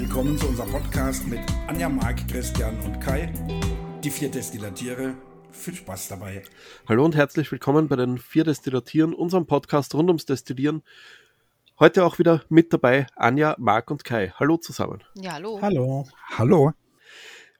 willkommen zu unserem Podcast mit Anja, Marc, Christian und Kai. Die vier Destillatiere. Viel Spaß dabei. Hallo und herzlich willkommen bei den vier Destillatieren, unserem Podcast rund ums Destillieren. Heute auch wieder mit dabei Anja, Marc und Kai. Hallo zusammen. Ja, hallo. Hallo. Hallo.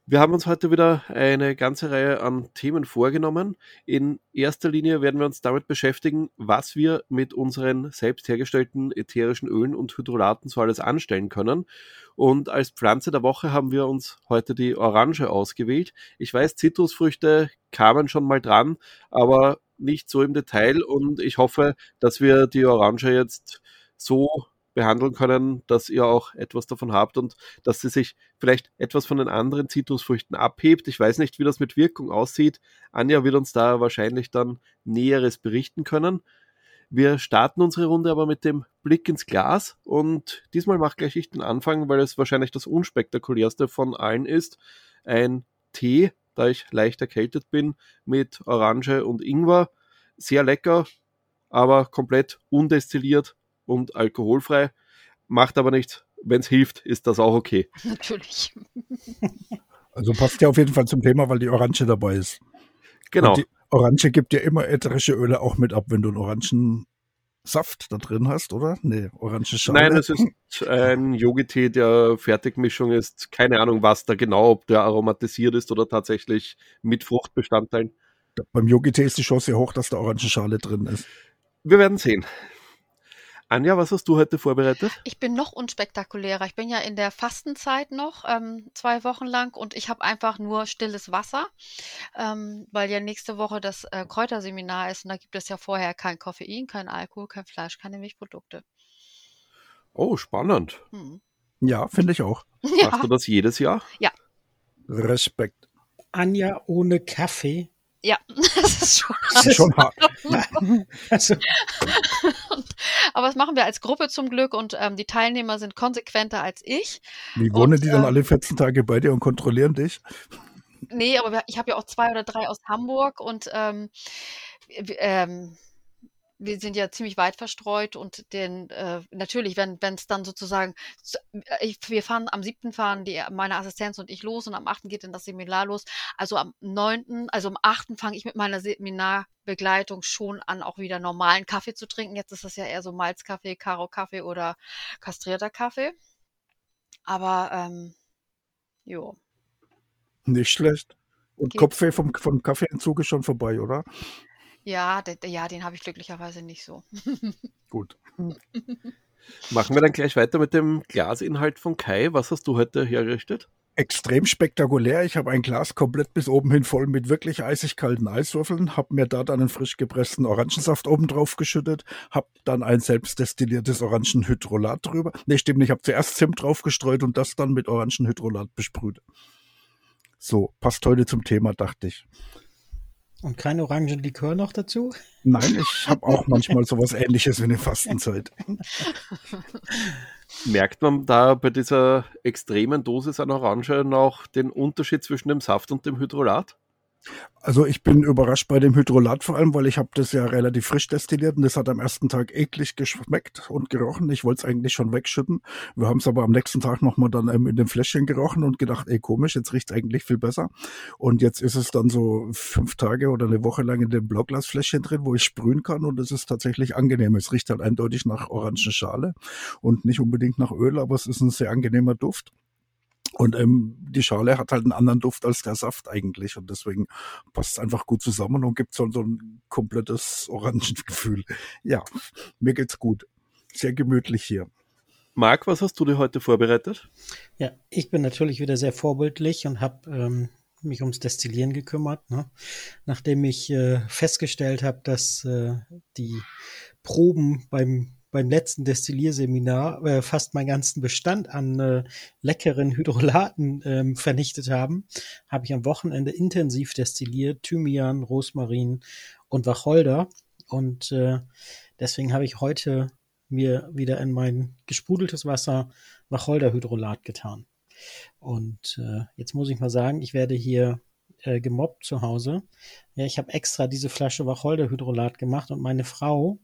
Wir haben uns heute wieder eine ganze Reihe an Themen vorgenommen. In erster Linie werden wir uns damit beschäftigen, was wir mit unseren selbst hergestellten ätherischen Ölen und Hydrolaten so alles anstellen können. Und als Pflanze der Woche haben wir uns heute die Orange ausgewählt. Ich weiß, Zitrusfrüchte kamen schon mal dran, aber nicht so im Detail. Und ich hoffe, dass wir die Orange jetzt so behandeln können, dass ihr auch etwas davon habt und dass sie sich vielleicht etwas von den anderen Zitrusfrüchten abhebt. Ich weiß nicht, wie das mit Wirkung aussieht. Anja wird uns da wahrscheinlich dann Näheres berichten können. Wir starten unsere Runde aber mit dem Blick ins Glas und diesmal mache gleich ich den Anfang, weil es wahrscheinlich das unspektakulärste von allen ist. Ein Tee, da ich leicht erkältet bin, mit Orange und Ingwer. Sehr lecker, aber komplett undestilliert und alkoholfrei. Macht aber nichts. Wenn es hilft, ist das auch okay. Natürlich. Also passt ja auf jeden Fall zum Thema, weil die Orange dabei ist. Genau. Und die Orange gibt ja immer ätherische Öle auch mit ab, wenn du einen Orangensaft da drin hast, oder? Nee, Orangenschale. Nein, es ist ein Yogi-Tee, der Fertigmischung ist. Keine Ahnung, was da genau, ob der aromatisiert ist oder tatsächlich mit Fruchtbestandteilen. Beim Yogi-Tee ist die Chance hoch, dass da Orangenschale drin ist. Wir werden sehen. Anja, was hast du heute vorbereitet? Ich bin noch unspektakulärer. Ich bin ja in der Fastenzeit noch, ähm, zwei Wochen lang und ich habe einfach nur stilles Wasser, ähm, weil ja nächste Woche das äh, Kräuterseminar ist und da gibt es ja vorher kein Koffein, kein Alkohol, kein Fleisch, keine Milchprodukte. Oh, spannend. Hm. Ja, finde ich auch. Ja, Machst du das jedes Jahr? Respekt. Anja ohne Kaffee. Ja, das ist schon. Das ist schon hart. Aber das machen wir als Gruppe zum Glück und ähm, die Teilnehmer sind konsequenter als ich. Wie wohnen Und, die dann äh, alle 14 Tage bei dir und kontrollieren dich? Nee, aber ich habe ja auch zwei oder drei aus Hamburg und ähm, ähm, wir sind ja ziemlich weit verstreut und den äh, natürlich, wenn wenn es dann sozusagen zu- äh, ich, wir fahren am siebten fahren die meine Assistenz und ich los und am achten geht dann das Seminar los. Also am neunten, also am achten fange ich mit meiner Seminarbegleitung schon an, auch wieder normalen Kaffee zu trinken. Jetzt ist das ja eher so Malzkaffee, Karo-Kaffee oder kastrierter Kaffee. Aber ähm, jo. Nicht schlecht. Und Geht. Kopfweh vom, vom Kaffeeentzug ist schon vorbei, oder? Ja, de, de, ja, den habe ich glücklicherweise nicht so. Gut. Machen wir dann gleich weiter mit dem Glasinhalt von Kai. Was hast du heute hergerichtet? Extrem spektakulär. Ich habe ein Glas komplett bis oben hin voll mit wirklich eisig kalten Eiswürfeln, habe mir da dann einen frisch gepressten Orangensaft oben drauf geschüttet, habe dann ein selbst destilliertes Orangenhydrolat drüber. Nee, stimmt nicht. Ich habe zuerst Zimt drauf gestreut und das dann mit Orangenhydrolat besprüht. So, passt heute zum Thema, dachte ich. Und kein Orangenlikör noch dazu? Nein, ich habe auch manchmal sowas ähnliches wie eine Fastenzeit. Merkt man da bei dieser extremen Dosis an Orange noch den Unterschied zwischen dem Saft und dem Hydrolat? Also ich bin überrascht bei dem Hydrolat vor allem, weil ich habe das ja relativ frisch destilliert und das hat am ersten Tag eklig geschmeckt und gerochen. Ich wollte es eigentlich schon wegschütten. Wir haben es aber am nächsten Tag nochmal dann ähm, in dem Fläschchen gerochen und gedacht, ey komisch, jetzt riecht es eigentlich viel besser. Und jetzt ist es dann so fünf Tage oder eine Woche lang in dem Blauglasfläschchen drin, wo ich sprühen kann und es ist tatsächlich angenehm. Es riecht halt eindeutig nach Orangenschale und nicht unbedingt nach Öl, aber es ist ein sehr angenehmer Duft. Und ähm, die Schale hat halt einen anderen Duft als der Saft eigentlich. Und deswegen passt es einfach gut zusammen und gibt so, so ein komplettes Orangengefühl. Ja, mir geht's gut. Sehr gemütlich hier. Marc, was hast du dir heute vorbereitet? Ja, ich bin natürlich wieder sehr vorbildlich und habe ähm, mich ums Destillieren gekümmert, ne? nachdem ich äh, festgestellt habe, dass äh, die Proben beim beim letzten Destillierseminar äh, fast meinen ganzen Bestand an äh, leckeren Hydrolaten ähm, vernichtet haben, habe ich am Wochenende intensiv destilliert, Thymian, Rosmarin und Wacholder und äh, deswegen habe ich heute mir wieder in mein gesprudeltes Wasser Wacholderhydrolat getan. Und äh, jetzt muss ich mal sagen, ich werde hier äh, gemobbt zu Hause. Ja, ich habe extra diese Flasche Wacholderhydrolat gemacht und meine Frau,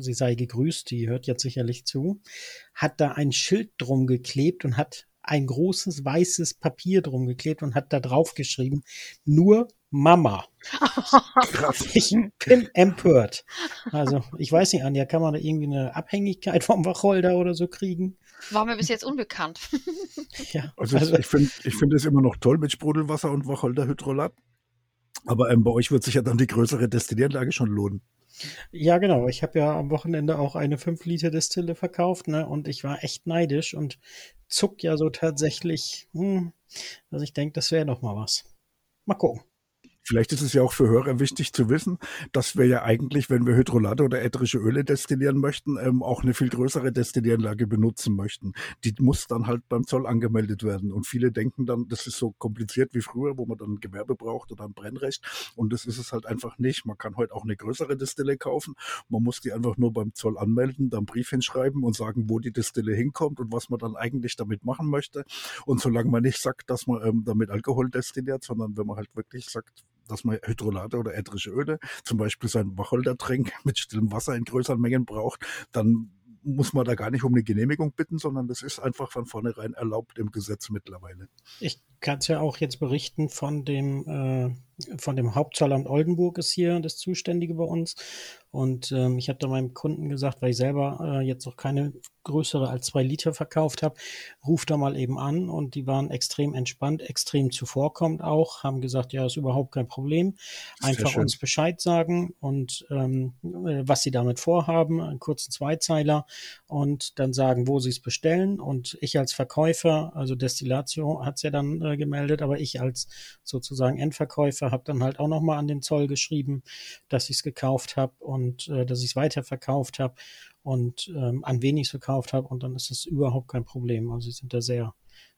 sie sei gegrüßt, die hört jetzt sicherlich zu, hat da ein Schild drum geklebt und hat ein großes weißes Papier drum geklebt und hat da drauf geschrieben, nur Mama. Ich bin empört. Also, ich weiß nicht, Anja, kann man da irgendwie eine Abhängigkeit vom Wacholder oder so kriegen? War mir bis jetzt unbekannt. ja, also, also ich finde ich finde es immer noch toll mit Sprudelwasser und Wacholderhydrolat. Aber ähm, bei euch wird sich ja dann die größere Destillieranlage schon lohnen. Ja, genau. Ich habe ja am Wochenende auch eine 5 Liter Destille verkauft, ne? Und ich war echt neidisch und zuck ja so tatsächlich, hm, also ich denke, das wäre noch mal was. Mal gucken. Vielleicht ist es ja auch für Hörer wichtig zu wissen, dass wir ja eigentlich, wenn wir Hydrolate oder ätherische Öle destillieren möchten, ähm, auch eine viel größere Destillieranlage benutzen möchten. Die muss dann halt beim Zoll angemeldet werden. Und viele denken dann, das ist so kompliziert wie früher, wo man dann ein Gewerbe braucht oder ein Brennrecht. Und das ist es halt einfach nicht. Man kann heute auch eine größere Destille kaufen. Man muss die einfach nur beim Zoll anmelden, dann Brief hinschreiben und sagen, wo die Destille hinkommt und was man dann eigentlich damit machen möchte. Und solange man nicht sagt, dass man ähm, damit Alkohol destilliert, sondern wenn man halt wirklich sagt, dass man Hydrolate oder ätherische Öle, zum Beispiel sein Wacholdertränk mit stillem Wasser in größeren Mengen braucht, dann muss man da gar nicht um eine Genehmigung bitten, sondern das ist einfach von vornherein erlaubt im Gesetz mittlerweile. Ich kann es ja auch jetzt berichten von dem, äh, von dem Hauptzollamt Oldenburg ist hier das Zuständige bei uns. Und ähm, ich habe da meinem Kunden gesagt, weil ich selber äh, jetzt noch keine größere als zwei Liter verkauft habe, ruf da mal eben an und die waren extrem entspannt, extrem zuvorkommend auch, haben gesagt, ja, ist überhaupt kein Problem. Einfach uns Bescheid sagen und ähm, äh, was sie damit vorhaben, einen kurzen Zweizeiler und dann sagen, wo sie es bestellen. Und ich als Verkäufer, also Destillatio hat es ja dann äh, gemeldet, aber ich als sozusagen Endverkäufer habe dann halt auch nochmal an den Zoll geschrieben, dass ich es gekauft habe und äh, dass ich es weiterverkauft habe und ähm, an wen ich es verkauft habe und dann ist es überhaupt kein Problem. Also sie sind da sehr,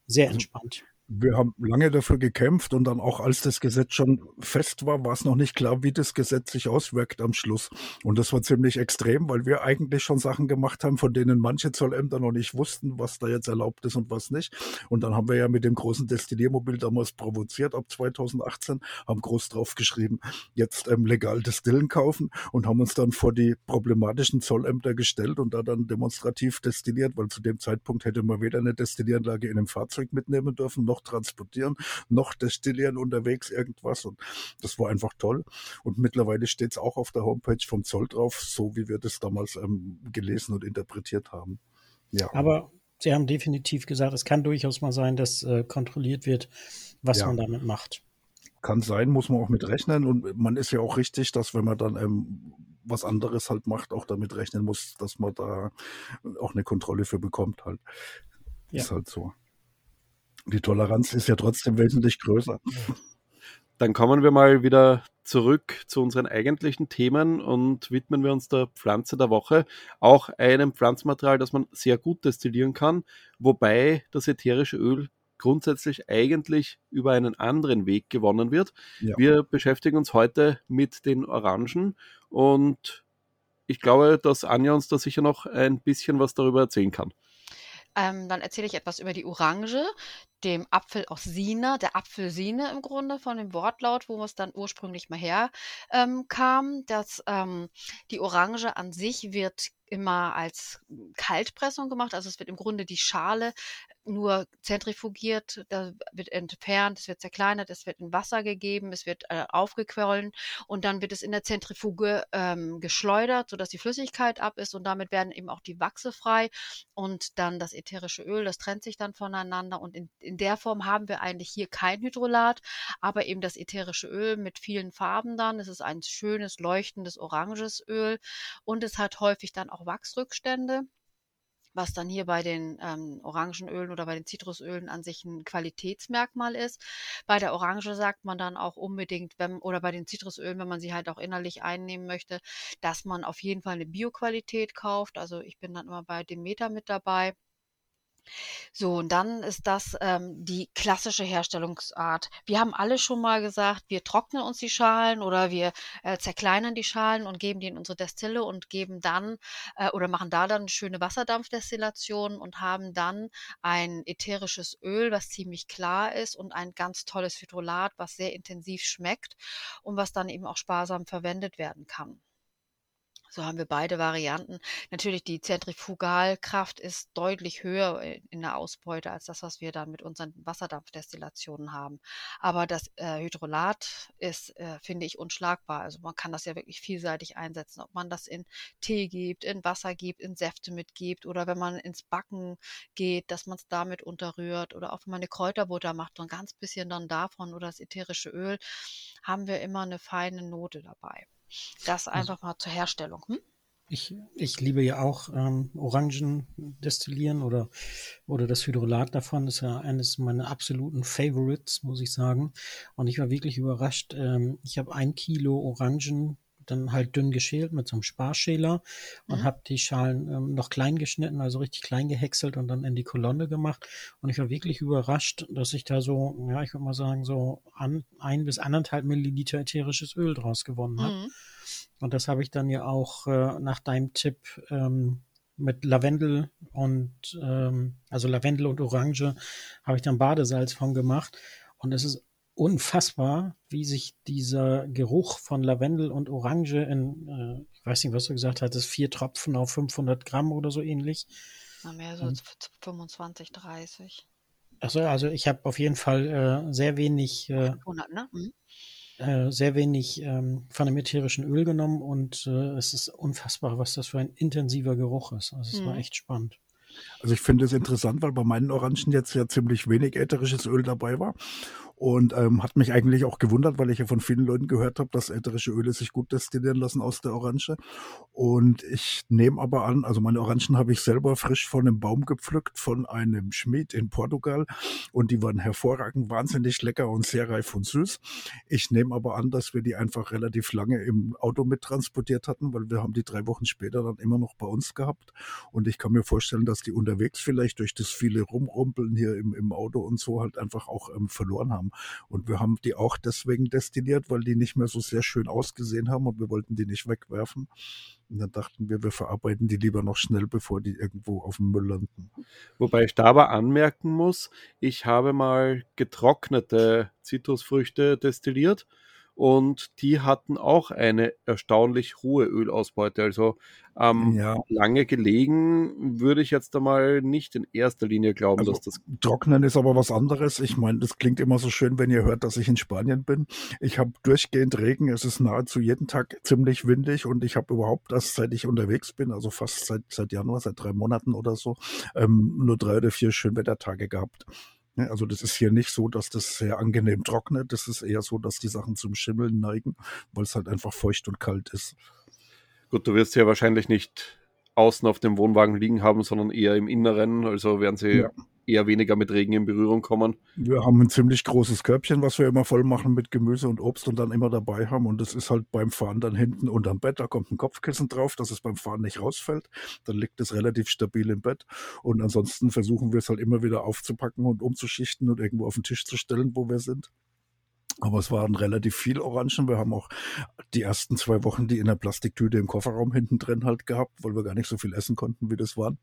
sehr also entspannt wir haben lange dafür gekämpft und dann auch als das Gesetz schon fest war, war es noch nicht klar, wie das Gesetz sich auswirkt am Schluss. Und das war ziemlich extrem, weil wir eigentlich schon Sachen gemacht haben, von denen manche Zollämter noch nicht wussten, was da jetzt erlaubt ist und was nicht. Und dann haben wir ja mit dem großen Destilliermobil damals provoziert ab 2018, haben groß drauf geschrieben, jetzt ähm, legal Destillen kaufen und haben uns dann vor die problematischen Zollämter gestellt und da dann demonstrativ destilliert, weil zu dem Zeitpunkt hätte man weder eine Destillieranlage in einem Fahrzeug mitnehmen dürfen, noch noch transportieren, noch destillieren unterwegs irgendwas. Und das war einfach toll. Und mittlerweile steht es auch auf der Homepage vom Zoll drauf, so wie wir das damals ähm, gelesen und interpretiert haben. Ja. Aber Sie haben definitiv gesagt, es kann durchaus mal sein, dass äh, kontrolliert wird, was ja. man damit macht. Kann sein, muss man auch mit rechnen. Und man ist ja auch richtig, dass wenn man dann ähm, was anderes halt macht, auch damit rechnen muss, dass man da auch eine Kontrolle für bekommt halt. Ja. Ist halt so. Die Toleranz ist ja trotzdem wesentlich größer. Dann kommen wir mal wieder zurück zu unseren eigentlichen Themen und widmen wir uns der Pflanze der Woche. Auch einem Pflanzenmaterial, das man sehr gut destillieren kann, wobei das ätherische Öl grundsätzlich eigentlich über einen anderen Weg gewonnen wird. Ja. Wir beschäftigen uns heute mit den Orangen und ich glaube, dass Anja uns da sicher noch ein bisschen was darüber erzählen kann. Ähm, dann erzähle ich etwas über die Orange, dem Apfel aus Sina, der Apfelsine im Grunde von dem Wortlaut, wo es dann ursprünglich mal herkam. Ähm, ähm, die Orange an sich wird immer als Kaltpressung gemacht. Also es wird im Grunde die Schale nur zentrifugiert, da wird entfernt, es wird zerkleinert, es wird in Wasser gegeben, es wird äh, aufgequollen und dann wird es in der Zentrifuge ähm, geschleudert, sodass die Flüssigkeit ab ist und damit werden eben auch die Wachse frei und dann das ätherische Öl, das trennt sich dann voneinander und in, in der Form haben wir eigentlich hier kein Hydrolat, aber eben das ätherische Öl mit vielen Farben dann. Es ist ein schönes, leuchtendes, oranges Öl und es hat häufig dann auch Wachsrückstände was dann hier bei den ähm, Orangenölen oder bei den Zitrusölen an sich ein Qualitätsmerkmal ist. Bei der Orange sagt man dann auch unbedingt, wenn, oder bei den Zitrusölen, wenn man sie halt auch innerlich einnehmen möchte, dass man auf jeden Fall eine Bioqualität kauft. Also ich bin dann immer bei Demeter mit dabei. So, und dann ist das ähm, die klassische Herstellungsart. Wir haben alle schon mal gesagt, wir trocknen uns die Schalen oder wir äh, zerkleinern die Schalen und geben die in unsere Destille und geben dann äh, oder machen da dann schöne Wasserdampfdestillation und haben dann ein ätherisches Öl, was ziemlich klar ist und ein ganz tolles Hydrolat, was sehr intensiv schmeckt und was dann eben auch sparsam verwendet werden kann. So haben wir beide Varianten. Natürlich, die Zentrifugalkraft ist deutlich höher in der Ausbeute als das, was wir dann mit unseren Wasserdampfdestillationen haben. Aber das äh, Hydrolat ist, äh, finde ich, unschlagbar. Also man kann das ja wirklich vielseitig einsetzen. Ob man das in Tee gibt, in Wasser gibt, in Säfte mitgibt oder wenn man ins Backen geht, dass man es damit unterrührt oder auch wenn man eine Kräuterbutter macht, so ein ganz bisschen dann davon oder das ätherische Öl, haben wir immer eine feine Note dabei. Das also einfach mal zur Herstellung. Hm? Ich, ich liebe ja auch ähm, Orangen destillieren oder, oder das Hydrolat davon ist ja eines meiner absoluten Favorites, muss ich sagen. Und ich war wirklich überrascht. Ähm, ich habe ein Kilo Orangen dann halt dünn geschält mit so einem Sparschäler und mhm. habe die Schalen ähm, noch klein geschnitten, also richtig klein gehäckselt und dann in die Kolonne gemacht. Und ich war wirklich überrascht, dass ich da so, ja, ich würde mal sagen, so an, ein bis anderthalb Milliliter ätherisches Öl draus gewonnen habe. Mhm. Und das habe ich dann ja auch äh, nach deinem Tipp ähm, mit Lavendel und ähm, also Lavendel und Orange habe ich dann Badesalz von gemacht. Und es ist unfassbar, wie sich dieser Geruch von Lavendel und Orange in, äh, ich weiß nicht, was du gesagt hattest, vier Tropfen auf 500 Gramm oder so ähnlich. Na, mehr so als 25, 30. Achso, also ich habe auf jeden Fall äh, sehr wenig, äh, 100, ne? Mhm. Äh, sehr wenig ähm, von dem ätherischen Öl genommen und äh, es ist unfassbar, was das für ein intensiver Geruch ist. Also es mhm. war echt spannend. Also ich finde es interessant, weil bei meinen Orangen jetzt ja ziemlich wenig ätherisches Öl dabei war. Und ähm, hat mich eigentlich auch gewundert, weil ich ja von vielen Leuten gehört habe, dass ätherische Öle sich gut destillieren lassen aus der Orange. Und ich nehme aber an, also meine Orangen habe ich selber frisch von einem Baum gepflückt, von einem Schmied in Portugal. Und die waren hervorragend, wahnsinnig lecker und sehr reif und süß. Ich nehme aber an, dass wir die einfach relativ lange im Auto mittransportiert hatten, weil wir haben die drei Wochen später dann immer noch bei uns gehabt. Und ich kann mir vorstellen, dass die unterwegs vielleicht durch das viele Rumrumpeln hier im, im Auto und so halt einfach auch ähm, verloren haben. Und wir haben die auch deswegen destilliert, weil die nicht mehr so sehr schön ausgesehen haben und wir wollten die nicht wegwerfen. Und dann dachten wir, wir verarbeiten die lieber noch schnell, bevor die irgendwo auf dem Müll landen. Wobei ich da aber anmerken muss, ich habe mal getrocknete Zitrusfrüchte destilliert und die hatten auch eine erstaunlich hohe Ölausbeute. Also ähm, ja. lange gelegen würde ich jetzt einmal nicht in erster Linie glauben, also, dass das. Trocknen ist aber was anderes. Ich meine, das klingt immer so schön, wenn ihr hört, dass ich in Spanien bin. Ich habe durchgehend Regen. Es ist nahezu jeden Tag ziemlich windig und ich habe überhaupt erst seit ich unterwegs bin, also fast seit, seit Januar, seit drei Monaten oder so, ähm, nur drei oder vier Schönwettertage gehabt. Ne, also das ist hier nicht so, dass das sehr angenehm trocknet. Das ist eher so, dass die Sachen zum Schimmeln neigen, weil es halt einfach feucht und kalt ist. Gut, du wirst ja wahrscheinlich nicht außen auf dem Wohnwagen liegen haben, sondern eher im Inneren. Also werden sie ja. Eher weniger mit Regen in Berührung kommen. Wir haben ein ziemlich großes Körbchen, was wir immer voll machen mit Gemüse und Obst und dann immer dabei haben. Und das ist halt beim Fahren dann hinten unterm Bett. Da kommt ein Kopfkissen drauf, dass es beim Fahren nicht rausfällt. Dann liegt es relativ stabil im Bett. Und ansonsten versuchen wir es halt immer wieder aufzupacken und umzuschichten und irgendwo auf den Tisch zu stellen, wo wir sind. Aber es waren relativ viel Orangen. Wir haben auch die ersten zwei Wochen die in der Plastiktüte im Kofferraum hinten drin halt gehabt, weil wir gar nicht so viel essen konnten, wie das waren.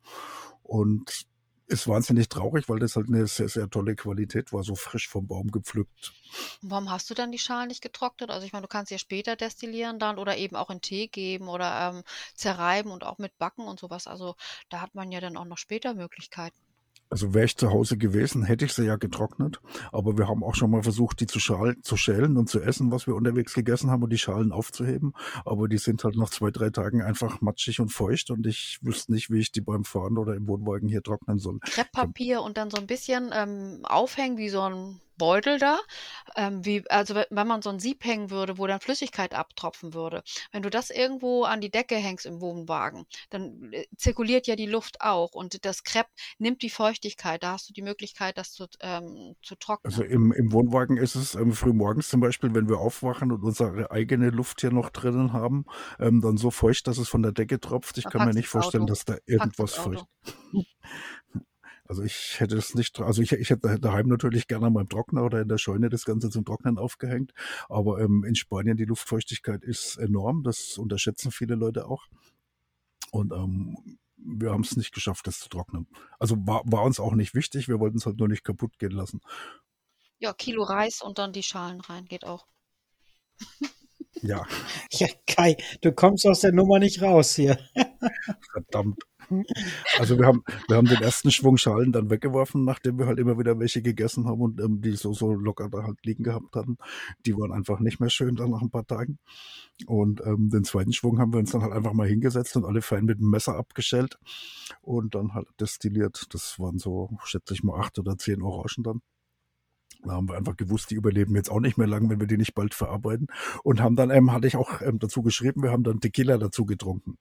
Und ist wahnsinnig traurig, weil das halt eine sehr, sehr tolle Qualität war, so frisch vom Baum gepflückt. Warum hast du dann die Schalen nicht getrocknet? Also ich meine, du kannst ja später destillieren dann oder eben auch in Tee geben oder ähm, zerreiben und auch mit backen und sowas. Also da hat man ja dann auch noch später Möglichkeiten. Also wäre ich zu Hause gewesen, hätte ich sie ja getrocknet. Aber wir haben auch schon mal versucht, die zu, schalen, zu schälen und zu essen, was wir unterwegs gegessen haben und die Schalen aufzuheben. Aber die sind halt nach zwei, drei Tagen einfach matschig und feucht und ich wüsste nicht, wie ich die beim Fahren oder im Wohnwagen hier trocknen soll. Krepppapier und dann so ein bisschen ähm, aufhängen wie so ein Beutel da, ähm, wie, also wenn man so ein Sieb hängen würde, wo dann Flüssigkeit abtropfen würde. Wenn du das irgendwo an die Decke hängst im Wohnwagen, dann äh, zirkuliert ja die Luft auch und das Krepp nimmt die Feuchtigkeit. Da hast du die Möglichkeit, das zu, ähm, zu trocknen. Also im, im Wohnwagen ist es ähm, früh morgens zum Beispiel, wenn wir aufwachen und unsere eigene Luft hier noch drinnen haben, ähm, dann so feucht, dass es von der Decke tropft. Ich da kann mir nicht vorstellen, Auto. dass da irgendwas feucht. Also ich hätte es nicht, also ich, ich hätte daheim natürlich gerne beim Trockner oder in der Scheune das Ganze zum Trocknen aufgehängt. Aber ähm, in Spanien die Luftfeuchtigkeit ist enorm. Das unterschätzen viele Leute auch. Und ähm, wir haben es nicht geschafft, das zu trocknen. Also war, war uns auch nicht wichtig. Wir wollten es halt nur nicht kaputt gehen lassen. Ja, Kilo Reis und dann die Schalen rein, geht auch. Ja. Ja, Kai, du kommst aus der Nummer nicht raus hier. Verdammt. Also wir haben, wir haben den ersten Schwung Schalen dann weggeworfen, nachdem wir halt immer wieder welche gegessen haben und ähm, die so, so locker da halt liegen gehabt hatten. Die waren einfach nicht mehr schön dann nach ein paar Tagen. Und ähm, den zweiten Schwung haben wir uns dann halt einfach mal hingesetzt und alle fein mit dem Messer abgeschält und dann halt destilliert. Das waren so, schätze ich mal, acht oder zehn Orangen dann. Da haben wir einfach gewusst, die überleben jetzt auch nicht mehr lang, wenn wir die nicht bald verarbeiten. Und haben dann, ähm, hatte ich auch ähm, dazu geschrieben, wir haben dann Tequila dazu getrunken.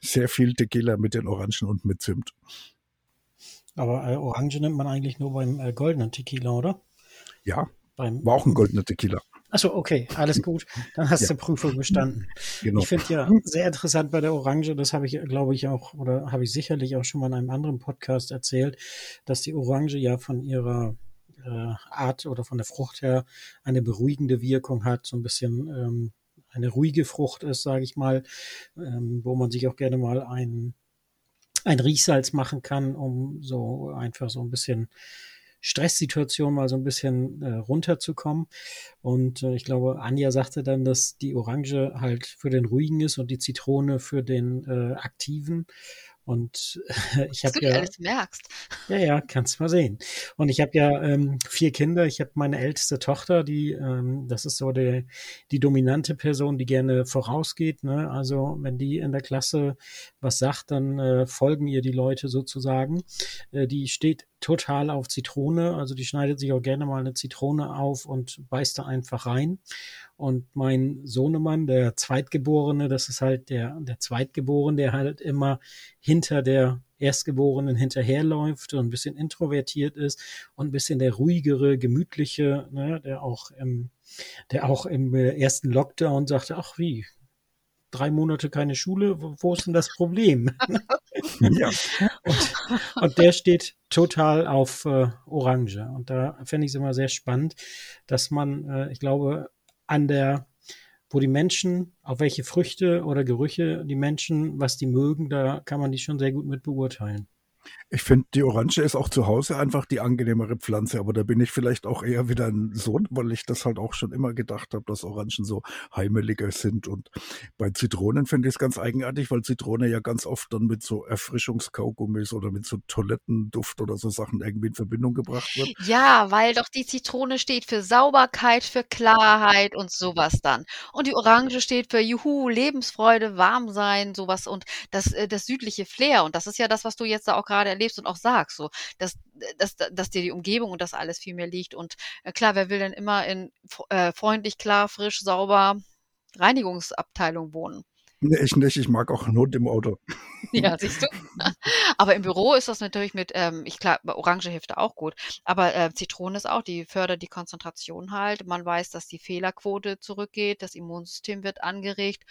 Sehr viel Tequila mit den Orangen und mit Zimt. Aber äh, Orange nimmt man eigentlich nur beim äh, goldenen Tequila, oder? Ja, Beim, war auch ein goldener Tequila. Achso, okay, alles gut. Dann hast Ja. du Prüfung bestanden. Genau. Ich finde ja sehr interessant bei der Orange, das habe ich, glaube ich, auch, oder habe ich sicherlich auch schon mal in einem anderen Podcast erzählt, dass die Orange ja von ihrer äh, Art oder von der Frucht her eine beruhigende Wirkung hat, so ein bisschen ähm, eine ruhige Frucht ist, sage ich mal, ähm, wo man sich auch gerne mal ein, ein Riechsalz machen kann, um so einfach so ein bisschen Stresssituation mal so ein bisschen äh, runterzukommen. Und äh, ich glaube, Anja sagte dann, dass die Orange halt für den ruhigen ist und die Zitrone für den äh, aktiven. Und äh, ich habe ja, alles merkst. ja, ja, kannst mal sehen. Und ich habe ja ähm, vier Kinder. Ich habe meine älteste Tochter, die, ähm, das ist so der, die dominante Person, die gerne vorausgeht. Ne? Also wenn die in der Klasse was sagt, dann äh, folgen ihr die Leute sozusagen. Äh, die steht total auf Zitrone, also die schneidet sich auch gerne mal eine Zitrone auf und beißt da einfach rein. Und mein Sohnemann, der Zweitgeborene, das ist halt der, der Zweitgeborene, der halt immer hinter der Erstgeborenen hinterherläuft und ein bisschen introvertiert ist und ein bisschen der ruhigere, gemütliche, ne, der auch im, der auch im äh, ersten Lockdown sagte, ach wie, drei Monate keine Schule, wo, wo ist denn das Problem? Ja, Und, und der steht total auf äh, Orange. Und da fände ich es immer sehr spannend, dass man, äh, ich glaube, an der, wo die Menschen, auf welche Früchte oder Gerüche die Menschen, was die mögen, da kann man die schon sehr gut mit beurteilen. Ich finde, die Orange ist auch zu Hause einfach die angenehmere Pflanze, aber da bin ich vielleicht auch eher wieder ein Sohn, weil ich das halt auch schon immer gedacht habe, dass Orangen so heimeliger sind. Und bei Zitronen finde ich es ganz eigenartig, weil Zitrone ja ganz oft dann mit so Erfrischungskaugummis oder mit so Toilettenduft oder so Sachen irgendwie in Verbindung gebracht wird. Ja, weil doch die Zitrone steht für Sauberkeit, für Klarheit und sowas dann. Und die Orange steht für Juhu, Lebensfreude, Warmsein, sowas und das, äh, das südliche Flair. Und das ist ja das, was du jetzt da auch gerade erlebst und auch sagst, so, dass, dass, dass dir die Umgebung und das alles viel mehr liegt. Und äh, klar, wer will denn immer in äh, freundlich, klar, frisch, sauber Reinigungsabteilung wohnen? Nee, ich nicht, ich mag auch einen Hund im Auto. Ja, siehst du? Aber im Büro ist das natürlich mit, ähm, ich klar, Orange hilft auch gut. Aber äh, Zitrone ist auch, die fördert die Konzentration halt. Man weiß, dass die Fehlerquote zurückgeht, das Immunsystem wird angeregt.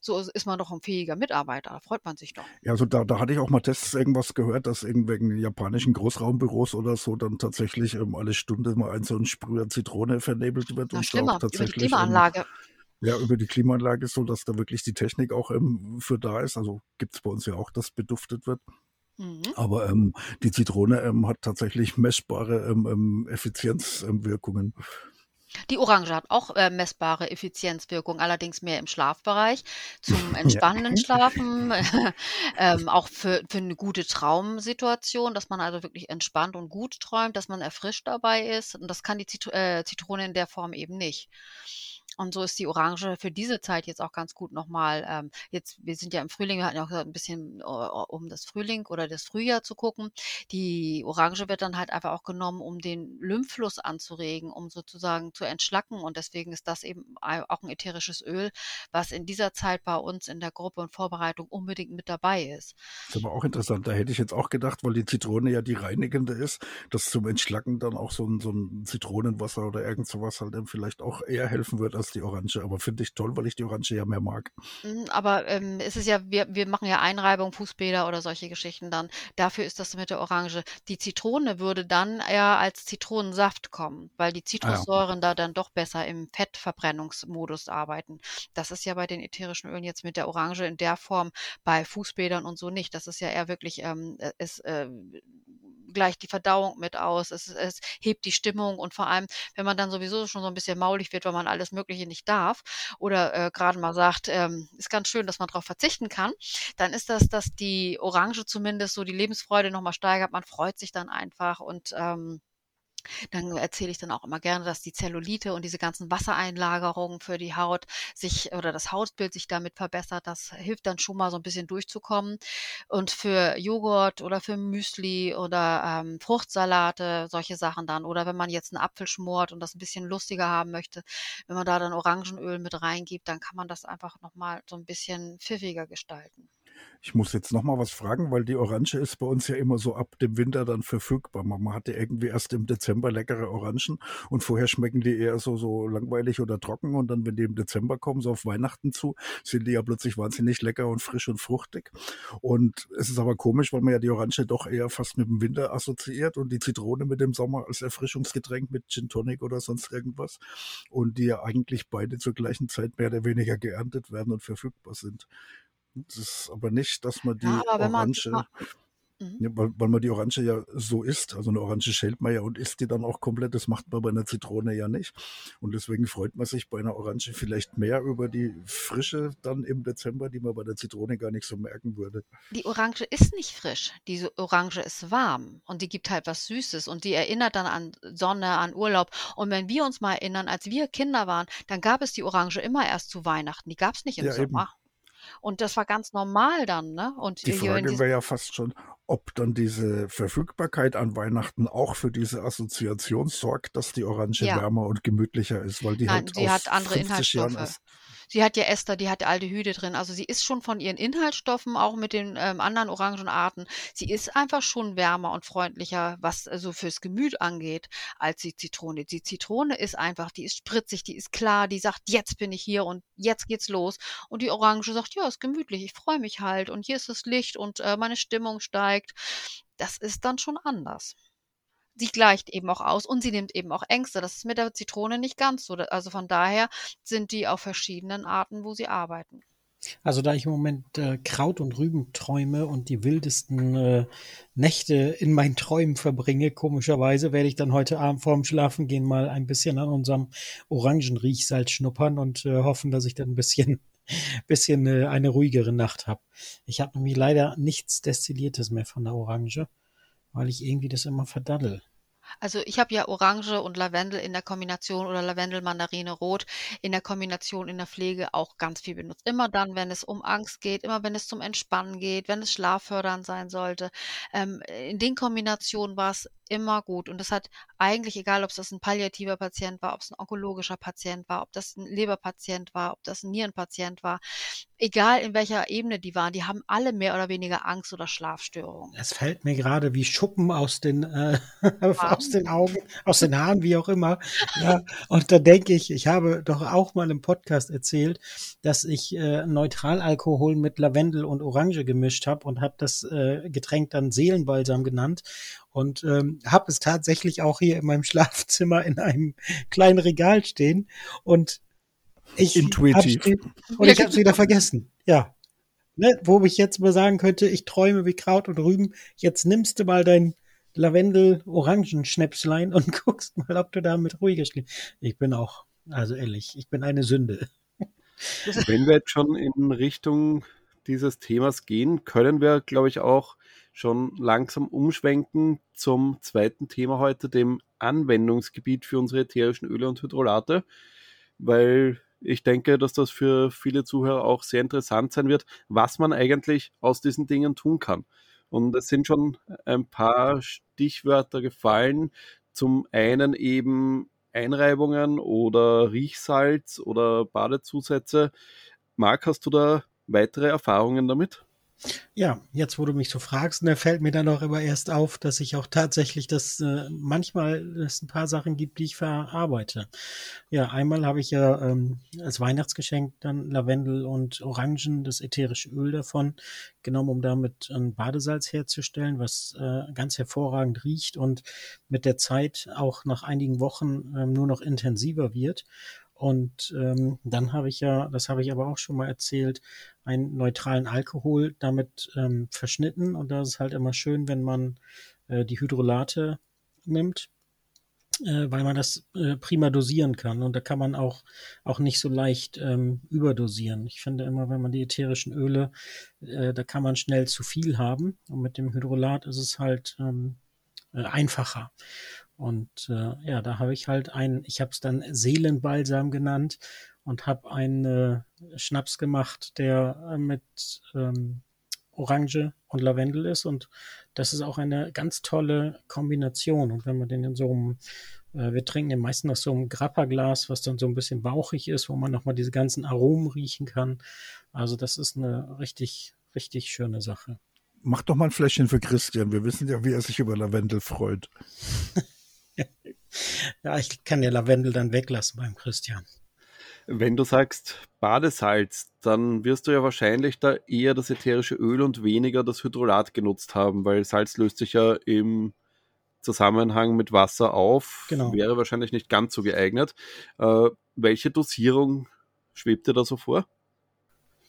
So ist man doch ein fähiger Mitarbeiter. Da freut man sich doch. Ja, also da, da hatte ich auch mal Tests irgendwas gehört, dass irgendwelchen japanischen Großraumbüros oder so dann tatsächlich ähm, alle Stunde mal ein so ein Sprüher Zitrone vernebelt wird Na, und schlimmer, auch über die tatsächlich ähm, Klimaanlage. Ja über die Klimaanlage so, dass da wirklich die Technik auch ähm, für da ist. Also gibt's bei uns ja auch, dass beduftet wird. Mhm. Aber ähm, die Zitrone ähm, hat tatsächlich messbare ähm, ähm, Effizienzwirkungen. Die Orange hat auch äh, messbare Effizienzwirkung, allerdings mehr im Schlafbereich, zum entspannenden Schlafen, ähm, auch für, für eine gute Traumsituation, dass man also wirklich entspannt und gut träumt, dass man erfrischt dabei ist. Und das kann die Zit äh, Zitrone in der Form eben nicht. Und so ist die Orange für diese Zeit jetzt auch ganz gut nochmal. Ähm, jetzt, wir sind ja im Frühling, wir hatten ja auch ein bisschen äh, um das Frühling oder das Frühjahr zu gucken. Die Orange wird dann halt einfach auch genommen, um den Lymphfluss anzuregen, um sozusagen zu entschlacken. Und deswegen ist das eben auch ein ätherisches Öl, was in dieser Zeit bei uns in der Gruppe und Vorbereitung unbedingt mit dabei ist. Das ist aber auch interessant. Da hätte ich jetzt auch gedacht, weil die Zitrone ja die reinigende ist, dass zum Entschlacken dann auch so ein, so ein Zitronenwasser oder irgend sowas halt dann vielleicht auch eher helfen wird als die Orange. Aber finde ich toll, weil ich die Orange ja mehr mag. Mm, Aber ähm, es ist ja, wir, wir machen ja Einreibung, Fußbäder oder solche Geschichten dann. Dafür ist das mit der Orange. Die Zitrone würde dann eher als Zitronensaft kommen, weil die Zitrussäuren da dann doch besser im Fettverbrennungsmodus arbeiten. Das ist ja bei den ätherischen Ölen jetzt mit der Orange in der Form bei Fußbädern und so nicht. Das ist ja eher wirklich, ähm, äh, ist, äh, gleicht die Verdauung mit aus, es, es hebt die Stimmung und vor allem, wenn man dann sowieso schon so ein bisschen maulig wird, weil man alles Mögliche nicht darf oder äh, gerade mal sagt, ähm, ist ganz schön, dass man darauf verzichten kann, dann ist das, dass die Orange zumindest so die Lebensfreude nochmal steigert. Man freut sich dann einfach und ähm, dann erzähle ich dann auch immer gerne, dass die Zellulite und diese ganzen Wassereinlagerungen für die Haut sich oder das Hautbild sich damit verbessert. Das hilft dann schon mal so ein bisschen durchzukommen. Und für Joghurt oder für Müsli oder ähm, Fruchtsalate, solche Sachen dann. Oder wenn man jetzt einen Apfel schmort und das ein bisschen lustiger haben möchte, wenn man da dann Orangenöl mit reingibt, dann kann man das einfach nochmal so ein bisschen pfiffiger gestalten. Ich muss jetzt noch mal was fragen, weil die Orange ist bei uns ja immer so ab dem Winter dann verfügbar. Man hatte irgendwie erst im Dezember leckere Orangen und vorher schmecken die eher so, so langweilig oder trocken und dann, wenn die im Dezember kommen, so auf Weihnachten zu, sind die ja plötzlich wahnsinnig lecker und frisch und fruchtig. Und es ist aber komisch, weil man ja die Orange doch eher fast mit dem Winter assoziiert und die Zitrone mit dem Sommer als Erfrischungsgetränk mit Gin Tonic oder sonst irgendwas. Und die ja eigentlich beide zur gleichen Zeit mehr oder weniger geerntet werden und verfügbar sind. Das ist aber nicht, dass man die ja, Orange, man, mhm. ja, weil, weil, man die Orange ja so isst. Also eine Orange schält man ja und isst die dann auch komplett. Das macht man bei einer Zitrone ja nicht. Und deswegen freut man sich bei einer Orange vielleicht mehr über die Frische dann im Dezember, die man bei der Zitrone gar nicht so merken würde. Die Orange ist nicht frisch. Diese Orange ist warm und die gibt halt was Süßes und die erinnert dann an Sonne, an Urlaub. Und wenn wir uns mal erinnern, als wir Kinder waren, dann gab es die Orange immer erst zu Weihnachten. Die gab es nicht im ja, Sommer. Eben. Und das war ganz normal dann, ne? Und die Frage wäre ja fast schon, ob dann diese Verfügbarkeit an Weihnachten auch für diese Assoziation sorgt, dass die Orange ja. wärmer und gemütlicher ist, weil die Nein, halt die hat andere Inhaltsstoffe. Sie hat ja Ester, die hat Aldehyde drin. Also sie ist schon von ihren Inhaltsstoffen, auch mit den ähm, anderen Orangenarten, sie ist einfach schon wärmer und freundlicher, was so also fürs Gemüt angeht, als die Zitrone. Die Zitrone ist einfach, die ist spritzig, die ist klar, die sagt, jetzt bin ich hier und jetzt geht's los. Und die Orange sagt, ja, ist gemütlich, ich freue mich halt und hier ist das Licht und äh, meine Stimmung steigt. Das ist dann schon anders sie gleicht eben auch aus und sie nimmt eben auch Ängste. Das ist mit der Zitrone nicht ganz so. Also von daher sind die auf verschiedenen Arten, wo sie arbeiten. Also da ich im Moment äh, Kraut und Rüben träume und die wildesten äh, Nächte in meinen Träumen verbringe, komischerweise werde ich dann heute Abend vorm Schlafengehen mal ein bisschen an unserem Orangenriechsalz schnuppern und äh, hoffen, dass ich dann ein bisschen, bisschen äh, eine ruhigere Nacht habe. Ich habe nämlich leider nichts Destilliertes mehr von der Orange, weil ich irgendwie das immer verdaddel. Also ich habe ja Orange und Lavendel in der Kombination oder Lavendel, Mandarine, Rot in der Kombination in der Pflege auch ganz viel benutzt. Immer dann, wenn es um Angst geht, immer wenn es zum Entspannen geht, wenn es schlaffördernd sein sollte. Ähm, in den Kombinationen war es immer gut. Und das hat eigentlich, egal ob es das ein palliativer Patient war, ob es ein onkologischer Patient war, ob das ein Leberpatient war, ob das ein Nierenpatient war, egal in welcher Ebene die waren, die haben alle mehr oder weniger Angst oder Schlafstörungen. Es fällt mir gerade wie Schuppen aus den, äh, aus den Augen, aus den Haaren, wie auch immer. Ja, und da denke ich, ich habe doch auch mal im Podcast erzählt, dass ich äh, Neutralalkohol mit Lavendel und Orange gemischt habe und habe das äh, Getränk dann Seelenbalsam genannt und ähm, habe es tatsächlich auch hier in meinem Schlafzimmer in einem kleinen Regal stehen und ich Intuitiv. und ich habe es wieder vergessen. Ja. Ne, wo ich jetzt mal sagen könnte, ich träume wie Kraut und Rüben. Jetzt nimmst du mal dein Lavendel-Orangenschnäpslein und guckst mal, ob du damit ruhiger schläfst. Ich bin auch, also ehrlich, ich bin eine Sünde. Wenn wir jetzt schon in Richtung dieses Themas gehen, können wir, glaube ich, auch schon langsam umschwenken zum zweiten Thema heute, dem Anwendungsgebiet für unsere ätherischen Öle und Hydrolate, weil ich denke, dass das für viele Zuhörer auch sehr interessant sein wird, was man eigentlich aus diesen Dingen tun kann. Und es sind schon ein paar Stichwörter gefallen. Zum einen eben Einreibungen oder Riechsalz oder Badezusätze. Marc, hast du da weitere Erfahrungen damit? Ja, jetzt wo du mich so fragst, da ne, fällt mir dann auch immer erst auf, dass ich auch tatsächlich das äh, manchmal es ein paar Sachen gibt, die ich verarbeite. Ja, einmal habe ich ja ähm, als Weihnachtsgeschenk dann Lavendel und Orangen, das ätherische Öl davon genommen, um damit ein Badesalz herzustellen, was äh, ganz hervorragend riecht und mit der Zeit auch nach einigen Wochen ähm, nur noch intensiver wird. Und ähm, dann habe ich ja, das habe ich aber auch schon mal erzählt, einen neutralen Alkohol damit ähm, verschnitten. Und das ist halt immer schön, wenn man äh, die Hydrolate nimmt äh, weil man das äh, prima dosieren kann. Und da kann man auch, auch nicht so leicht ähm, überdosieren. Ich finde immer, wenn man die ätherischen Öle, äh, da kann man schnell zu viel haben. Und mit dem Hydrolat ist es halt ähm, äh, einfacher. Und äh, ja, da habe ich halt einen, ich habe es dann Seelenbalsam genannt und habe einen äh, Schnaps gemacht, der äh, mit ähm, Orange und Lavendel ist. Und das ist auch eine ganz tolle Kombination. Und wenn man den in so einem, äh, wir trinken den meisten aus so einem Grappa-Glas, was dann so ein bisschen bauchig ist, wo man nochmal diese ganzen Aromen riechen kann. Also das ist eine richtig, richtig schöne Sache. Mach doch mal ein Fläschchen für Christian. Wir wissen ja, wie er sich über Lavendel freut. ja, ich kann ja Lavendel dann weglassen beim Christian. Wenn du sagst Badesalz, dann wirst du ja wahrscheinlich da eher das ätherische Öl und weniger das Hydrolat genutzt haben, weil Salz löst sich ja im Zusammenhang mit Wasser auf. Genau. Wäre wahrscheinlich nicht ganz so geeignet. Äh, welche Dosierung schwebt dir da so vor?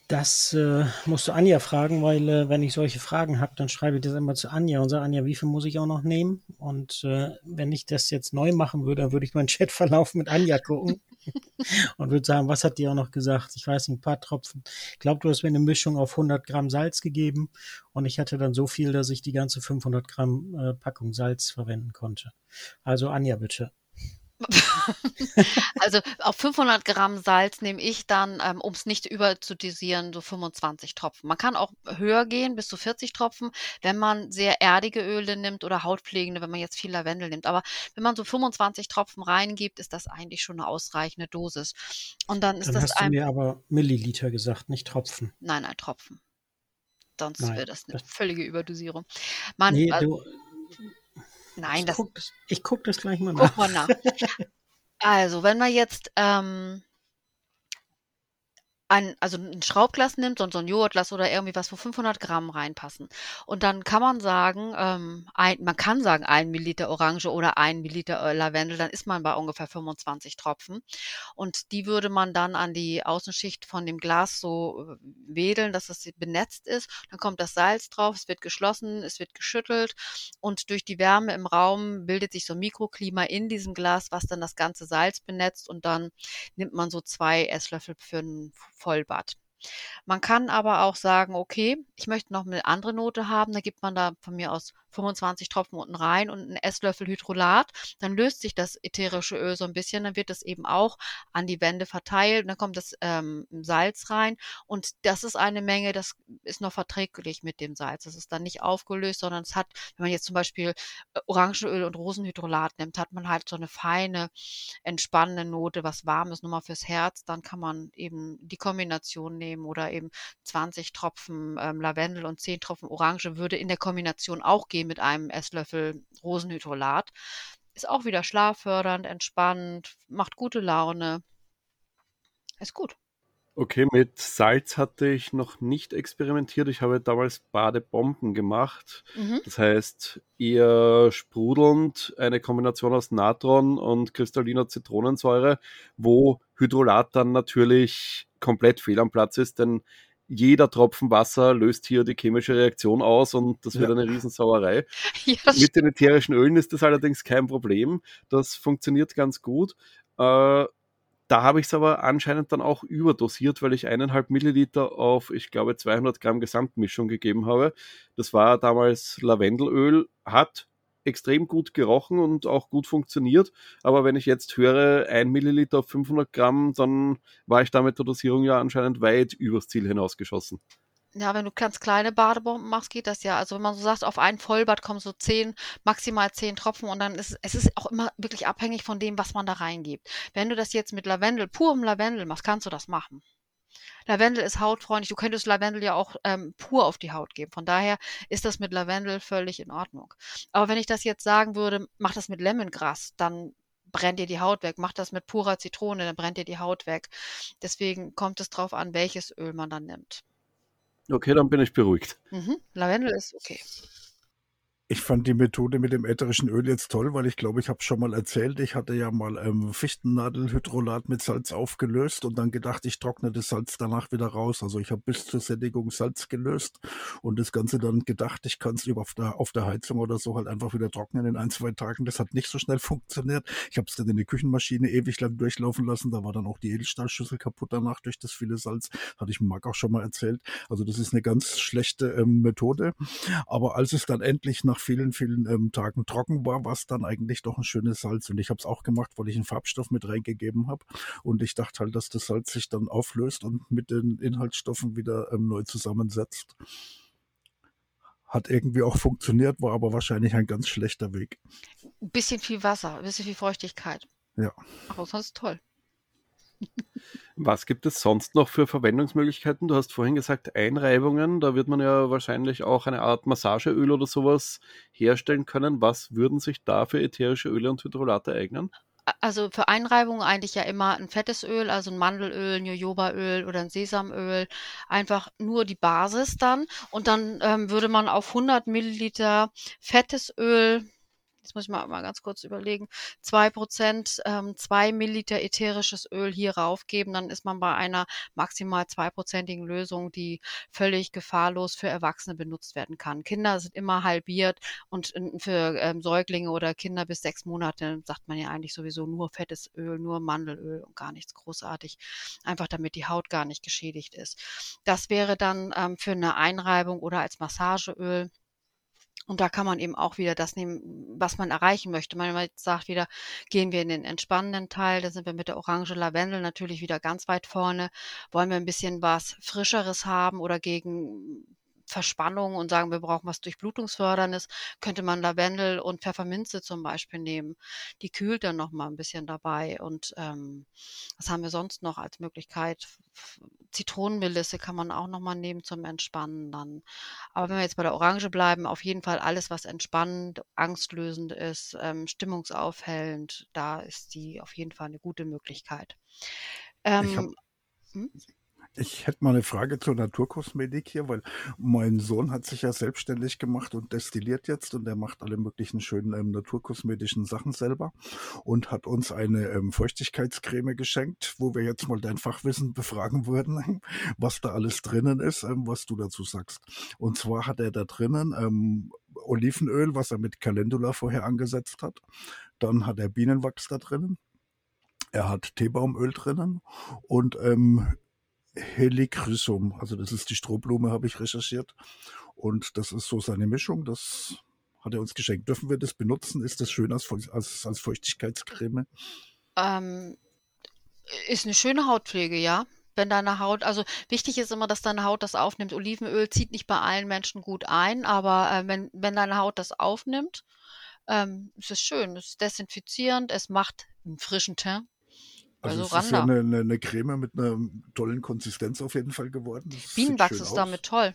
Das äh, musst du Anja fragen, weil äh, wenn ich solche Fragen habe, dann schreibe ich das immer zu Anja und sage, Anja, wie viel muss ich auch noch nehmen? Und äh, wenn ich das jetzt neu machen würde, dann würde ich meinen Chatverlauf mit Anja gucken und würde sagen, was hat die auch noch gesagt? Ich weiß nicht, ein paar Tropfen. Ich glaube, du hast mir eine Mischung auf 100 Gramm Salz gegeben und ich hatte dann so viel, dass ich die ganze 500 Gramm äh, Packung Salz verwenden konnte. Also Anja, bitte. also auf 500 Gramm Salz nehme ich dann, ähm, um es nicht überzudosieren, so 25 Tropfen. Man kann auch höher gehen, bis zu 40 Tropfen, wenn man sehr erdige Öle nimmt oder hautpflegende, wenn man jetzt viel Lavendel nimmt. Aber wenn man so 25 Tropfen reingibt, ist das eigentlich schon eine ausreichende Dosis. Und dann ist dann das hast du mir aber Milliliter gesagt, nicht Tropfen. Nein, nein, Tropfen. Sonst wäre das eine völlige Überdosierung. Man, nee, du, Nein, ich das. Guck, ich gucke das gleich mal nach. Guck mal nach. Also, wenn wir jetzt ähm, ein, also ein Schraubglas nimmt, so, so ein Joghurtglas oder irgendwie was, wo 500 Gramm reinpassen. Und dann kann man sagen, ähm, ein, man kann sagen, ein Milliliter Orange oder ein Milliliter äh, Lavendel, dann ist man bei ungefähr 25 Tropfen. Und die würde man dann an die Außenschicht von dem Glas so äh, wedeln, dass es benetzt ist. Dann kommt das Salz drauf, es wird geschlossen, es wird geschüttelt und durch die Wärme im Raum bildet sich so ein Mikroklima in diesem Glas, was dann das ganze Salz benetzt und dann nimmt man so zwei Esslöffel für ein Vollbad. Man kann aber auch sagen, okay, ich möchte noch eine andere Note haben, da gibt man da von mir aus 25 Tropfen unten rein und einen Esslöffel Hydrolat, dann löst sich das ätherische Öl so ein bisschen, dann wird es eben auch an die Wände verteilt, dann kommt das ähm, Salz rein. Und das ist eine Menge, das ist noch verträglich mit dem Salz. Das ist dann nicht aufgelöst, sondern es hat, wenn man jetzt zum Beispiel äh, Orangenöl und Rosenhydrolat nimmt, hat man halt so eine feine, entspannende Note, was warm ist, nur mal fürs Herz, dann kann man eben die Kombination nehmen oder eben 20 Tropfen ähm, Lavendel und 10 Tropfen Orange würde in der Kombination auch gehen mit einem Esslöffel Rosenhydrolat. Ist auch wieder schlaffördernd, entspannt, macht gute Laune. Ist gut. Okay, mit Salz hatte ich noch nicht experimentiert. Ich habe damals Badebomben gemacht. Mhm. Das heißt, eher sprudelnd, eine Kombination aus Natron und kristalliner Zitronensäure, wo Hydrolat dann natürlich komplett fehl am Platz ist, denn jeder Tropfen Wasser löst hier die chemische Reaktion aus und das wird ja. eine Riesensauerei. Ja, Mit den ätherischen Ölen ist das allerdings kein Problem. Das funktioniert ganz gut. Äh, da habe ich es aber anscheinend dann auch überdosiert, weil ich eineinhalb Milliliter auf, ich glaube, 200 Gramm Gesamtmischung gegeben habe. Das war damals Lavendelöl, hat extrem gut gerochen und auch gut funktioniert. Aber wenn ich jetzt höre, ein Milliliter auf 500 Gramm, dann war ich damit der Dosierung ja anscheinend weit übers Ziel hinausgeschossen. Ja, wenn du ganz kleine Badebomben machst, geht das ja. Also wenn man so sagt, auf ein Vollbad kommen so zehn, maximal zehn Tropfen und dann ist es ist auch immer wirklich abhängig von dem, was man da reingibt. Wenn du das jetzt mit Lavendel, purem Lavendel machst, kannst du das machen. Lavendel ist hautfreundlich. Du könntest Lavendel ja auch ähm, pur auf die Haut geben. Von daher ist das mit Lavendel völlig in Ordnung. Aber wenn ich das jetzt sagen würde, mach das mit Lemongras, dann brennt dir die Haut weg. Mach das mit purer Zitrone, dann brennt dir die Haut weg. Deswegen kommt es drauf an, welches Öl man dann nimmt. Okay, dann bin ich beruhigt. Mhm. Lavendel ist okay. Ich fand die Methode mit dem ätherischen Öl jetzt toll, weil ich glaube, ich habe schon mal erzählt, ich hatte ja mal ähm, Fichtennadelhydrolat mit Salz aufgelöst und dann gedacht, ich trockne das Salz danach wieder raus. Also ich habe bis zur Sättigung Salz gelöst und das Ganze dann gedacht, ich kann es auf der, auf der Heizung oder so halt einfach wieder trocknen in ein, zwei Tagen. Das hat nicht so schnell funktioniert. Ich habe es dann in die Küchenmaschine ewig lang durchlaufen lassen. Da war dann auch die Edelstahlschüssel kaputt danach durch das viele Salz. Hatte ich Marc auch schon mal erzählt. Also das ist eine ganz schlechte ähm, Methode. Aber als es dann endlich nach nach vielen, vielen ähm, Tagen trocken war, war es dann eigentlich doch ein schönes Salz. Und ich habe es auch gemacht, weil ich einen Farbstoff mit reingegeben habe. Und ich dachte halt, dass das Salz sich dann auflöst und mit den Inhaltsstoffen wieder ähm, neu zusammensetzt. Hat irgendwie auch funktioniert, war aber wahrscheinlich ein ganz schlechter Weg. Ein bisschen viel Wasser, ein bisschen viel Feuchtigkeit. Ja. Aber sonst toll. Was gibt es sonst noch für Verwendungsmöglichkeiten? Du hast vorhin gesagt Einreibungen. Da wird man ja wahrscheinlich auch eine Art Massageöl oder sowas herstellen können. Was würden sich da für ätherische Öle und Hydrolate eignen? Also für Einreibungen eigentlich ja immer ein fettes Öl, also ein Mandelöl, ein Jojobaöl oder ein Sesamöl. Einfach nur die Basis dann. Und dann ähm, würde man auf 100 Milliliter fettes Öl jetzt muss ich mal, mal ganz kurz überlegen, zwei Prozent, ähm, zwei Milliliter ätherisches Öl hier raufgeben, dann ist man bei einer maximal zweiprozentigen Lösung, die völlig gefahrlos für Erwachsene benutzt werden kann. Kinder sind immer halbiert und für ähm, Säuglinge oder Kinder bis sechs Monate sagt man ja eigentlich sowieso nur fettes Öl, nur Mandelöl und gar nichts großartig, einfach damit die Haut gar nicht geschädigt ist. Das wäre dann ähm, für eine Einreibung oder als Massageöl und da kann man eben auch wieder das nehmen, was man erreichen möchte. Man sagt wieder, gehen wir in den entspannenden Teil, da sind wir mit der Orange Lavendel natürlich wieder ganz weit vorne. Wollen wir ein bisschen was Frischeres haben oder gegen Verspannung und sagen, wir brauchen was Durchblutungsförderndes, könnte man Lavendel und Pfefferminze zum Beispiel nehmen. Die kühlt dann noch mal ein bisschen dabei. Und ähm, was haben wir sonst noch als Möglichkeit? Zitronenmelisse kann man auch noch mal nehmen zum Entspannen dann. Aber wenn wir jetzt bei der Orange bleiben, auf jeden Fall alles, was entspannend, angstlösend ist, ähm, stimmungsaufhellend, da ist die auf jeden Fall eine gute Möglichkeit. Ähm, hm? Ich hätte mal eine Frage zur Naturkosmetik hier, weil mein Sohn hat sich ja selbstständig gemacht und destilliert jetzt und er macht alle möglichen schönen ähm, naturkosmetischen Sachen selber und hat uns eine ähm, Feuchtigkeitscreme geschenkt, wo wir jetzt mal dein Fachwissen befragen würden, was da alles drinnen ist, ähm, was du dazu sagst. Und zwar hat er da drinnen ähm, Olivenöl, was er mit Calendula vorher angesetzt hat. Dann hat er Bienenwachs da drinnen. Er hat Teebaumöl drinnen und ähm, Helichrysum. Also das ist die Strohblume, habe ich recherchiert. Und das ist so seine Mischung. Das hat er uns geschenkt. Dürfen wir das benutzen? Ist das schön als, als, als Feuchtigkeitscreme? Ähm, ist eine schöne Hautpflege, ja. Wenn deine Haut, also wichtig ist immer, dass deine Haut das aufnimmt. Olivenöl zieht nicht bei allen Menschen gut ein, aber äh, wenn, wenn deine Haut das aufnimmt, ähm, ist es schön. Es ist desinfizierend, es macht einen frischen Teint. Also, also es ist ja eine, eine, eine, Creme mit einer tollen Konsistenz auf jeden Fall geworden. Das Bienenwachs ist aus. damit toll.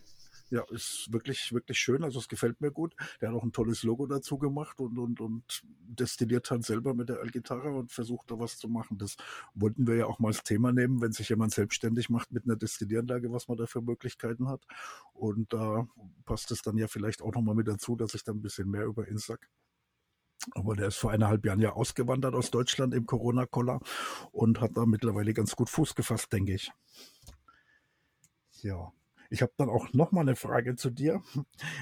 Ja, ist wirklich, wirklich schön. Also es gefällt mir gut. Der hat auch ein tolles Logo dazu gemacht und, und, und destilliert dann selber mit der Algitarre und versucht da was zu machen. Das wollten wir ja auch mal als Thema nehmen, wenn sich jemand selbstständig macht mit einer Destillieranlage, was man da für Möglichkeiten hat. Und da passt es dann ja vielleicht auch nochmal mit dazu, dass ich dann ein bisschen mehr über ihn sage. Aber der ist vor eineinhalb Jahren ja ausgewandert aus Deutschland im Corona-Koller und hat da mittlerweile ganz gut Fuß gefasst, denke ich. Ja. Ich habe dann auch noch mal eine Frage zu dir,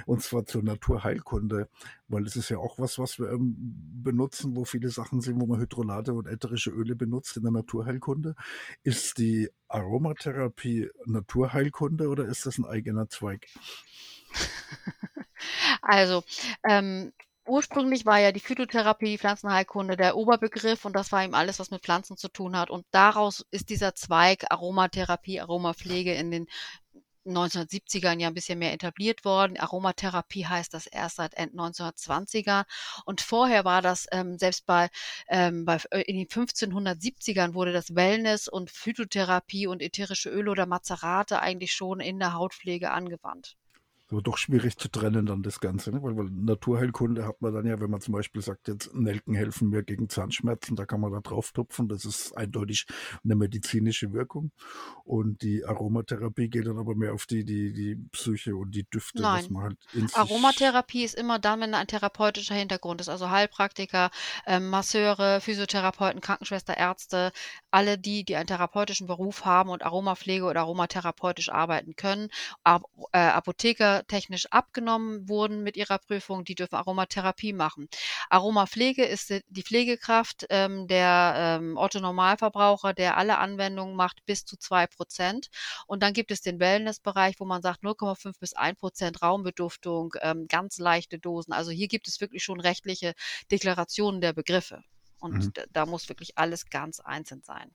und zwar zur Naturheilkunde, weil es ist ja auch was, was wir ähm, benutzen, wo viele Sachen sind, wo man Hydrolate und ätherische Öle benutzt in der Naturheilkunde. Ist die Aromatherapie Naturheilkunde oder ist das ein eigener Zweig? Also, ähm, Ursprünglich war ja die Phytotherapie, Pflanzenheilkunde der Oberbegriff und das war eben alles, was mit Pflanzen zu tun hat. Und daraus ist dieser Zweig Aromatherapie, Aromapflege in den 1970ern ja ein bisschen mehr etabliert worden. Aromatherapie heißt das erst seit Ende 1920er. Und vorher war das ähm, selbst bei, ähm, bei äh, in den 1570ern wurde das Wellness und Phytotherapie und ätherische Öle oder Mazerate eigentlich schon in der Hautpflege angewandt. Aber doch schwierig zu trennen dann das Ganze, ne? weil, weil Naturheilkunde hat man dann ja, wenn man zum Beispiel sagt, jetzt Nelken helfen mir gegen Zahnschmerzen, da kann man da drauf tupfen, das ist eindeutig eine medizinische Wirkung und die Aromatherapie geht dann aber mehr auf die, die, die Psyche und die Düfte, Nein. halt Aromatherapie ist immer dann, wenn ein therapeutischer Hintergrund ist, also Heilpraktiker, ähm, Masseure, Physiotherapeuten, Krankenschwester, Ärzte, alle die, die einen therapeutischen Beruf haben und Aromapflege oder aromatherapeutisch arbeiten können, Ab äh, Apotheker, technisch abgenommen wurden mit ihrer Prüfung, die dürfen Aromatherapie machen. Aromapflege ist die Pflegekraft ähm, der ähm, Otto-Normalverbraucher, der alle Anwendungen macht bis zu zwei Prozent. Und dann gibt es den Wellnessbereich, wo man sagt 0,5 bis 1 Prozent Raumbeduftung, ähm, ganz leichte Dosen. Also hier gibt es wirklich schon rechtliche Deklarationen der Begriffe. Und mhm. da, da muss wirklich alles ganz einzeln sein.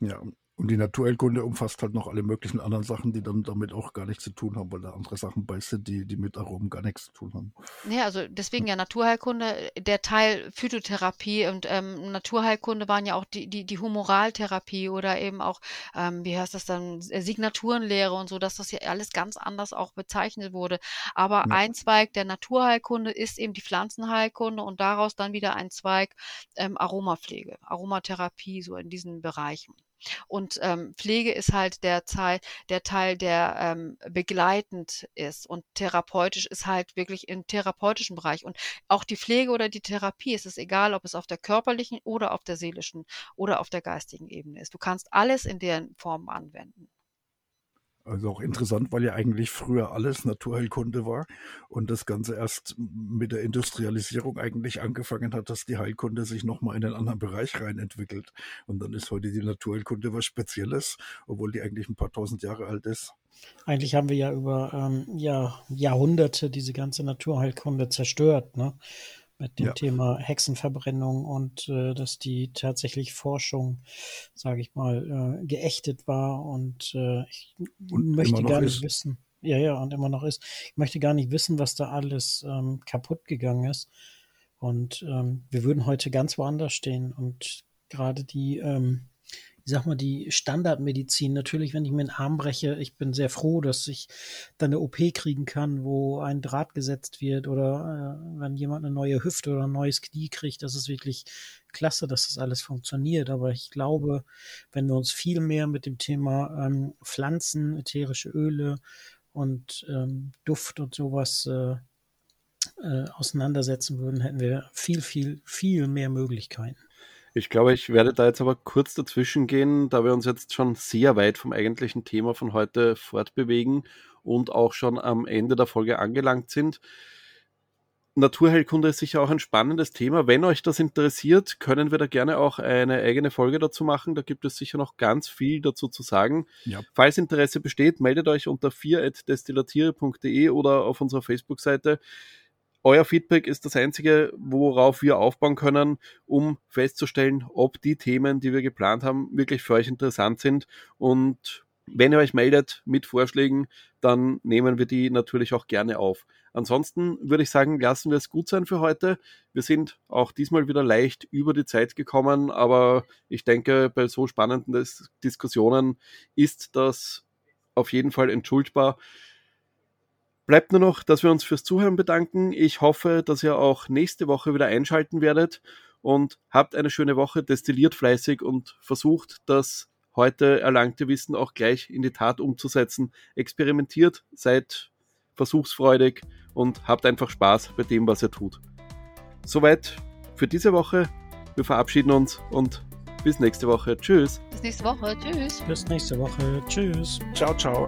Ja, und die Naturheilkunde umfasst halt noch alle möglichen anderen Sachen, die dann damit auch gar nichts zu tun haben, weil da andere Sachen bei sind, die, die mit Aromen gar nichts zu tun haben. Ja, also deswegen ja Naturheilkunde, der Teil Phytotherapie und ähm, Naturheilkunde waren ja auch die, die, die Humoraltherapie oder eben auch, ähm, wie heißt das dann, Signaturenlehre und so, dass das ja alles ganz anders auch bezeichnet wurde. Aber ja. ein Zweig der Naturheilkunde ist eben die Pflanzenheilkunde und daraus dann wieder ein Zweig ähm, Aromapflege, Aromatherapie, so in diesen Bereichen. Und ähm, Pflege ist halt der Teil, der Teil, der ähm, begleitend ist und therapeutisch ist halt wirklich im therapeutischen Bereich. Und auch die Pflege oder die Therapie, es ist egal, ob es auf der körperlichen oder auf der seelischen oder auf der geistigen Ebene ist. Du kannst alles in deren Formen anwenden. Also auch interessant, weil ja eigentlich früher alles Naturheilkunde war und das Ganze erst mit der Industrialisierung eigentlich angefangen hat, dass die Heilkunde sich nochmal in einen anderen Bereich rein entwickelt. Und dann ist heute die Naturheilkunde was Spezielles, obwohl die eigentlich ein paar tausend Jahre alt ist. Eigentlich haben wir ja über ähm, ja, Jahrhunderte diese ganze Naturheilkunde zerstört. Ne? Mit dem ja. Thema Hexenverbrennung und äh, dass die tatsächlich Forschung, sage ich mal, äh, geächtet war und äh, ich und möchte gar nicht ist. wissen. Ja, ja, und immer noch ist. Ich möchte gar nicht wissen, was da alles ähm, kaputt gegangen ist. Und ähm, wir würden heute ganz woanders stehen. Und gerade die ähm, ich sag mal, die Standardmedizin. Natürlich, wenn ich mir einen Arm breche, ich bin sehr froh, dass ich dann eine OP kriegen kann, wo ein Draht gesetzt wird oder äh, wenn jemand eine neue Hüfte oder ein neues Knie kriegt, das ist wirklich klasse, dass das alles funktioniert. Aber ich glaube, wenn wir uns viel mehr mit dem Thema ähm, Pflanzen, ätherische Öle und ähm, Duft und sowas äh, äh, auseinandersetzen würden, hätten wir viel, viel, viel mehr Möglichkeiten. Ich glaube, ich werde da jetzt aber kurz dazwischen gehen, da wir uns jetzt schon sehr weit vom eigentlichen Thema von heute fortbewegen und auch schon am Ende der Folge angelangt sind. Naturheilkunde ist sicher auch ein spannendes Thema. Wenn euch das interessiert, können wir da gerne auch eine eigene Folge dazu machen. Da gibt es sicher noch ganz viel dazu zu sagen. Ja. Falls Interesse besteht, meldet euch unter 4.destillatiere.de oder auf unserer Facebook-Seite euer Feedback ist das einzige, worauf wir aufbauen können, um festzustellen, ob die Themen, die wir geplant haben, wirklich für euch interessant sind. Und wenn ihr euch meldet mit Vorschlägen, dann nehmen wir die natürlich auch gerne auf. Ansonsten würde ich sagen, lassen wir es gut sein für heute. Wir sind auch diesmal wieder leicht über die Zeit gekommen, aber ich denke, bei so spannenden Diskussionen ist das auf jeden Fall entschuldbar. Bleibt nur noch, dass wir uns fürs Zuhören bedanken. Ich hoffe, dass ihr auch nächste Woche wieder einschalten werdet und habt eine schöne Woche, destilliert fleißig und versucht, das heute erlangte Wissen auch gleich in die Tat umzusetzen. Experimentiert, seid versuchsfreudig und habt einfach Spaß bei dem, was ihr tut. Soweit für diese Woche. Wir verabschieden uns und bis nächste Woche. Tschüss. Bis nächste Woche. Tschüss. Bis nächste Woche. Tschüss. Ciao, ciao.